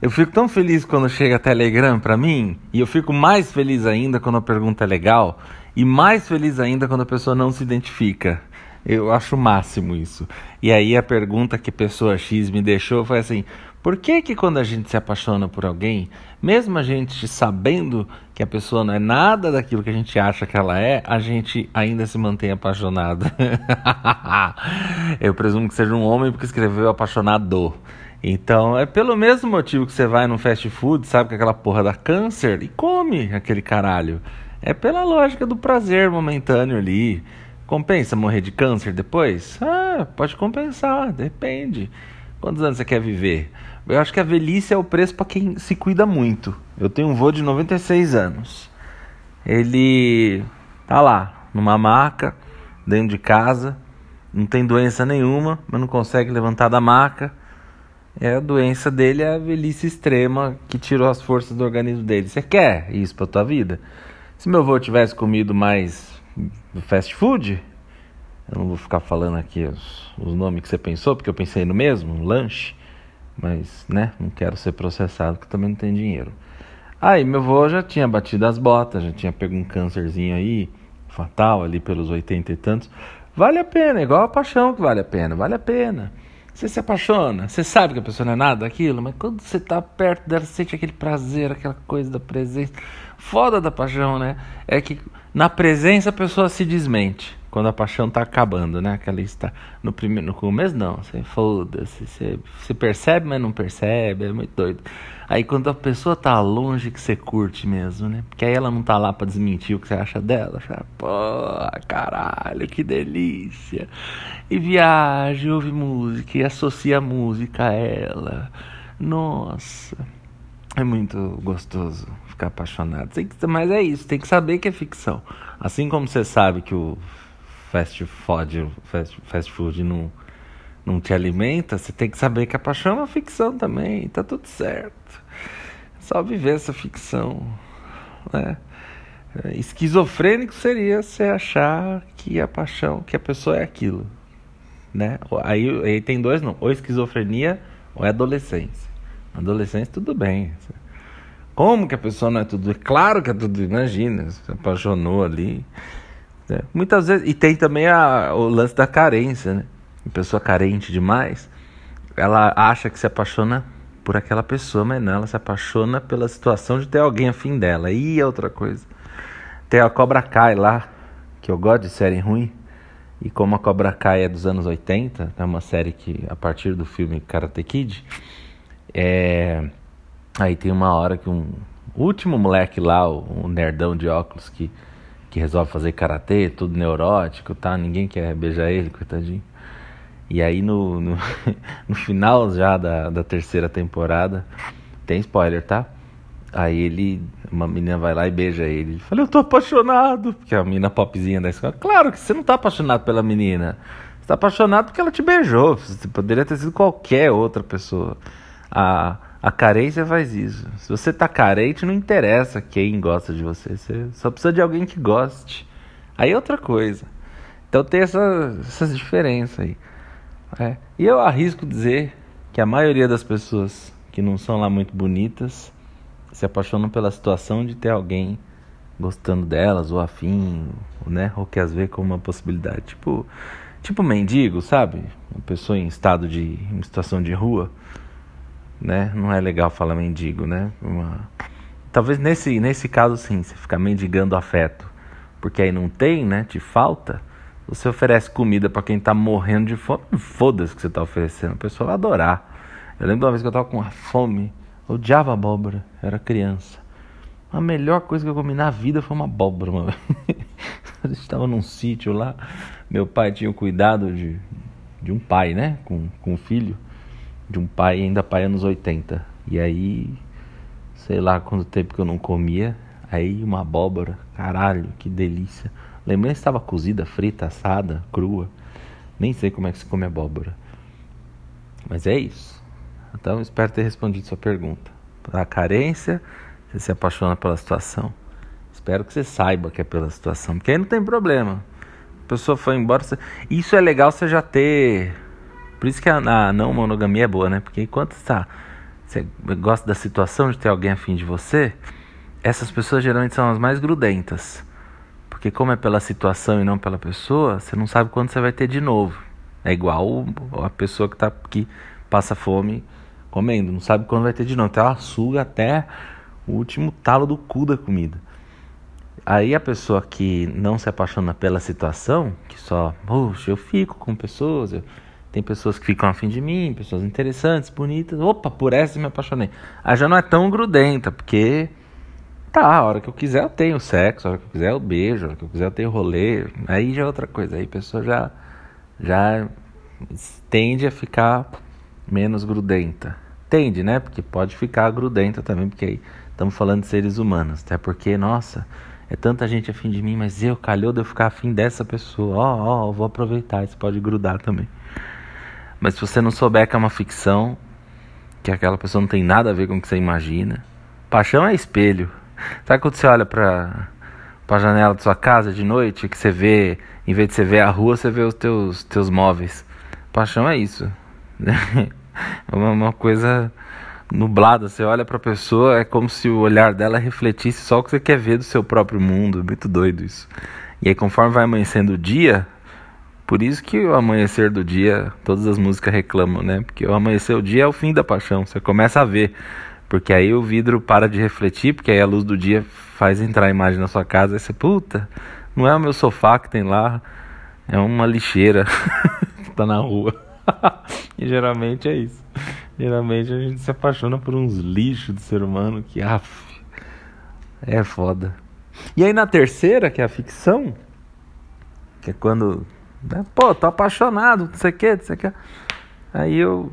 Eu fico tão feliz quando chega Telegram para mim, e eu fico mais feliz ainda quando a pergunta é legal, e mais feliz ainda quando a pessoa não se identifica. Eu acho o máximo isso. E aí a pergunta que pessoa X me deixou foi assim: por que que quando a gente se apaixona por alguém, mesmo a gente sabendo que a pessoa não é nada daquilo que a gente acha que ela é, a gente ainda se mantém apaixonado? Eu presumo que seja um homem porque escreveu apaixonado. Então, é pelo mesmo motivo que você vai num fast food, sabe que aquela porra dá câncer e come aquele caralho. É pela lógica do prazer momentâneo ali. Compensa morrer de câncer depois? Ah, pode compensar, depende. Quantos anos você quer viver? Eu acho que a velhice é o preço para quem se cuida muito. Eu tenho um vô de 96 anos. Ele tá lá, numa maca, dentro de casa, não tem doença nenhuma, mas não consegue levantar da maca. É a doença dele é a velhice extrema que tirou as forças do organismo dele. Você quer isso para tua vida? Se meu avô tivesse comido mais fast food, eu não vou ficar falando aqui os, os nomes que você pensou, porque eu pensei no mesmo, lanche, mas né, não quero ser processado, porque também não tem dinheiro. Aí meu avô já tinha batido as botas, já tinha pego um câncerzinho aí, fatal ali pelos oitenta e tantos. Vale a pena, igual a paixão que vale a pena, vale a pena. Você se apaixona, você sabe que a pessoa não é nada daquilo, mas quando você está perto dela, sente aquele prazer, aquela coisa da presença. Foda da paixão, né? É que na presença a pessoa se desmente. Quando a paixão tá acabando, né? Aquela está no primeiro, no começo não, você foda-se, você, você percebe, mas não percebe, é muito doido. Aí quando a pessoa tá longe que você curte mesmo, né? Porque aí ela não tá lá para desmentir o que você acha dela, fala, pô, caralho, que delícia. E viaja, ouve música e associa a música a ela. Nossa, é muito gostoso ficar apaixonado. Mas é isso, tem que saber que é ficção. Assim como você sabe que o fast food, fast, fast food não, não te alimenta, você tem que saber que a paixão é uma ficção também, tá tudo certo. É só viver essa ficção, né? Esquizofrênico seria você achar que a paixão, que a pessoa é aquilo, né? Aí, aí tem dois não, ou esquizofrenia ou é adolescência. Adolescência tudo bem. Como que a pessoa não é tudo? É claro que é tudo, imagina, se apaixonou ali. Né? Muitas vezes, e tem também a, o lance da carência, né? A pessoa carente demais, ela acha que se apaixona por aquela pessoa, mas não, ela se apaixona pela situação de ter alguém afim dela. E outra coisa. Tem a Cobra Kai lá, que eu gosto de série ruim. E como a Cobra Kai é dos anos 80, é uma série que a partir do filme Karate Kid, é... aí tem uma hora que um último moleque lá, um nerdão de óculos que que resolve fazer karatê, tudo neurótico, tá? Ninguém quer beijar ele, coitadinho. E aí no, no, no final já da, da terceira temporada, tem spoiler, tá? Aí ele, uma menina vai lá e beija ele. Ele fala, eu tô apaixonado. Porque a menina popzinha da escola. Claro que você não tá apaixonado pela menina. Você tá apaixonado porque ela te beijou. Você poderia ter sido qualquer outra pessoa. A, a carência faz isso. Se você tá carente, não interessa quem gosta de você. Você só precisa de alguém que goste. Aí é outra coisa. Então tem essa, essas diferenças aí. É. E eu arrisco dizer que a maioria das pessoas que não são lá muito bonitas se apaixonam pela situação de ter alguém gostando delas ou afim, né? Ou que as como uma possibilidade. Tipo, tipo mendigo, sabe? Uma pessoa em estado de em situação de rua né? Não é legal falar mendigo, né? Uma... Talvez nesse, nesse caso sim, você ficar mendigando afeto, porque aí não tem, né? Te falta. Você oferece comida para quem tá morrendo de fome, foda-se que você tá oferecendo, a pessoa vai adorar. Eu lembro uma vez que eu tava com uma fome, eu odiava abóbora, era criança. A melhor coisa que eu comi na vida foi uma abóbora, mano. a gente estava num sítio lá, meu pai tinha o cuidado de, de um pai, né? Com, com um filho de um pai, ainda pai anos 80. E aí, sei lá quanto tempo que eu não comia. Aí uma abóbora, caralho, que delícia. Lembrei que estava cozida, frita, assada, crua. Nem sei como é que se come abóbora. Mas é isso. Então espero ter respondido sua pergunta. A carência, você se apaixona pela situação. Espero que você saiba que é pela situação, porque aí não tem problema. A pessoa foi embora. Você... Isso é legal você já ter por isso que a, a não monogamia é boa, né? Porque enquanto está você gosta da situação de ter alguém afim de você, essas pessoas geralmente são as mais grudentas. Porque como é pela situação e não pela pessoa, você não sabe quando você vai ter de novo. É igual a pessoa que, tá, que passa fome comendo, não sabe quando vai ter de novo. Então ela suga até o último talo do cu da comida. Aí a pessoa que não se apaixona pela situação, que só, puxa, eu fico com pessoas, eu, tem pessoas que ficam afim de mim, pessoas interessantes, bonitas, opa, por essa eu me apaixonei. Aí já não é tão grudenta, porque tá, a hora que eu quiser eu tenho sexo, a hora que eu quiser eu beijo, a hora que eu quiser eu tenho rolê, aí já é outra coisa, aí a pessoa já, já tende a ficar menos grudenta. Tende, né? Porque pode ficar grudenta também, porque aí estamos falando de seres humanos, até porque, nossa é tanta gente afim de mim, mas eu calhou de eu ficar afim dessa pessoa. Ó, oh, ó, oh, vou aproveitar, isso pode grudar também. Mas se você não souber que é uma ficção, que aquela pessoa não tem nada a ver com o que você imagina, paixão é espelho. Sabe quando você olha para a janela da sua casa de noite, que você vê, em vez de você ver a rua, você vê os teus teus móveis. Paixão é isso. É uma, coisa nublada, você olha para a pessoa, é como se o olhar dela refletisse só o que você quer ver do seu próprio mundo, muito doido isso. E aí conforme vai amanhecendo o dia, por isso que o amanhecer do dia, todas as músicas reclamam, né? Porque o amanhecer do dia é o fim da paixão, você começa a ver. Porque aí o vidro para de refletir, porque aí a luz do dia faz entrar a imagem na sua casa, e você, puta, não é o meu sofá que tem lá, é uma lixeira que tá na rua. e geralmente é isso. Geralmente a gente se apaixona por uns lixos de ser humano que, af, é foda. E aí na terceira, que é a ficção, que é quando, né, pô, tô apaixonado, não sei o que, não sei o que. Aí eu,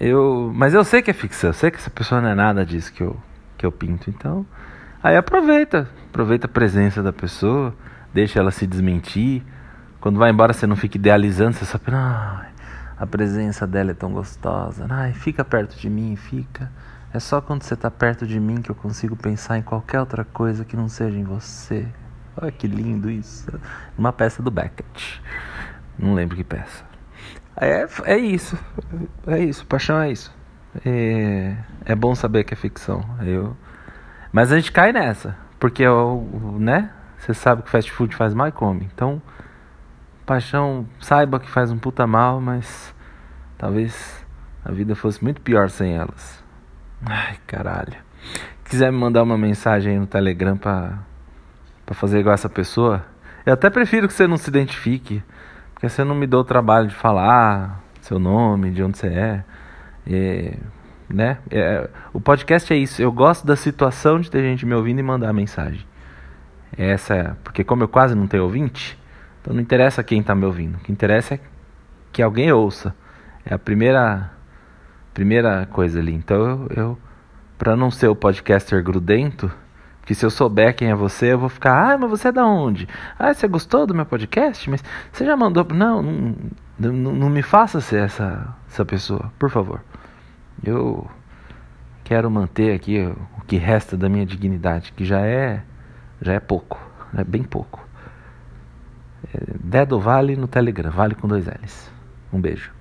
eu, mas eu sei que é ficção, eu sei que essa pessoa não é nada disso que eu, que eu pinto, então, aí aproveita, aproveita a presença da pessoa, deixa ela se desmentir. Quando vai embora você não fica idealizando, você só pensa, ah, a presença dela é tão gostosa. Ai, fica perto de mim, fica. É só quando você está perto de mim que eu consigo pensar em qualquer outra coisa que não seja em você. Olha que lindo isso. Uma peça do Beckett. Não lembro que peça. É, é isso. É isso. Paixão é isso. É, é bom saber que é ficção. Eu, mas a gente cai nessa. Porque, né? Você sabe que fast food faz mal e come. Então, paixão, saiba que faz um puta mal, mas talvez a vida fosse muito pior sem elas. Ai, caralho. Quiser me mandar uma mensagem aí no Telegram pra, pra fazer igual essa pessoa, eu até prefiro que você não se identifique, porque você não me deu o trabalho de falar seu nome, de onde você é. E, né? É, o podcast é isso. Eu gosto da situação de ter gente me ouvindo e mandar mensagem. Essa porque como eu quase não tenho ouvinte, então não interessa quem está me ouvindo. O que interessa é que alguém ouça. É a primeira primeira coisa ali. Então eu, eu para não ser o podcaster grudento, que se eu souber quem é você, eu vou ficar, ah, mas você é da onde? Ah, você gostou do meu podcast? Mas você já mandou. Não, não, não, me faça ser essa, essa pessoa, por favor. Eu quero manter aqui o que resta da minha dignidade, que já é já é pouco, é bem pouco. Dedo Vale no Telegram, Vale com dois L's. Um beijo.